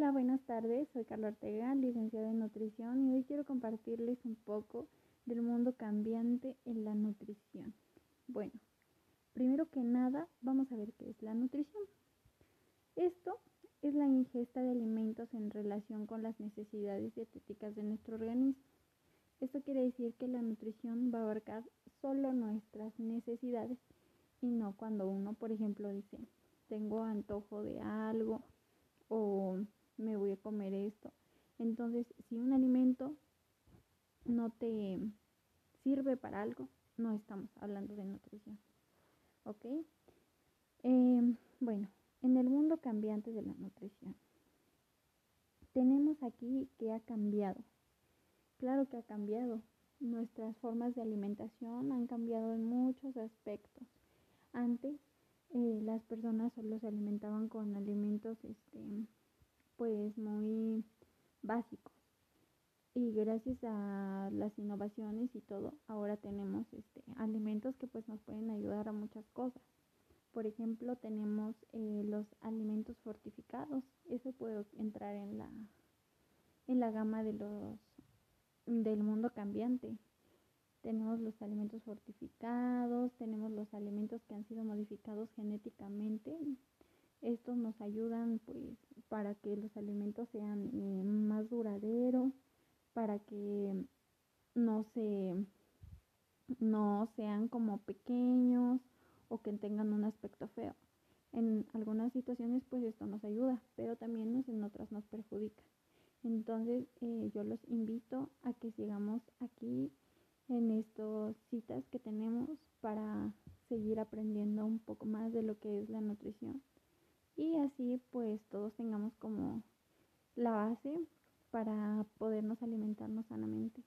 Hola, buenas tardes. Soy Carla Ortega, licenciada en nutrición y hoy quiero compartirles un poco del mundo cambiante en la nutrición. Bueno, primero que nada vamos a ver qué es la nutrición. Esto es la ingesta de alimentos en relación con las necesidades dietéticas de nuestro organismo. Esto quiere decir que la nutrición va a abarcar solo nuestras necesidades y no cuando uno, por ejemplo, dice, tengo antojo de algo o me voy a comer esto. Entonces, si un alimento no te sirve para algo, no estamos hablando de nutrición. ¿Ok? Em, bueno, en el mundo cambiante de la nutrición, tenemos aquí que ha cambiado. Claro que ha cambiado. Nuestras formas de alimentación han cambiado en muchos aspectos. Antes eh, las personas solo se alimentaban con alimentos este, pues muy básicos. Y gracias a las innovaciones y todo ahora tenemos este, alimentos que pues nos pueden ayudar a muchas cosas. Por ejemplo tenemos eh, los alimentos fortificados. Eso puede entrar en la en la gama de los del mundo cambiante. Tenemos los alimentos fortificados, tenemos los alimentos que han sido modificados genéticamente. Estos nos ayudan pues para que los alimentos sean eh, más duraderos, para que no se no sean como pequeños o que tengan un aspecto feo. En algunas situaciones pues esto nos ayuda, pero también en otras nos perjudica. Entonces eh, yo los invito a que sigamos aquí en estas citas que tenemos para seguir aprendiendo un poco más de lo que es la nutrición y así pues todos tengamos como la base para podernos alimentarnos sanamente.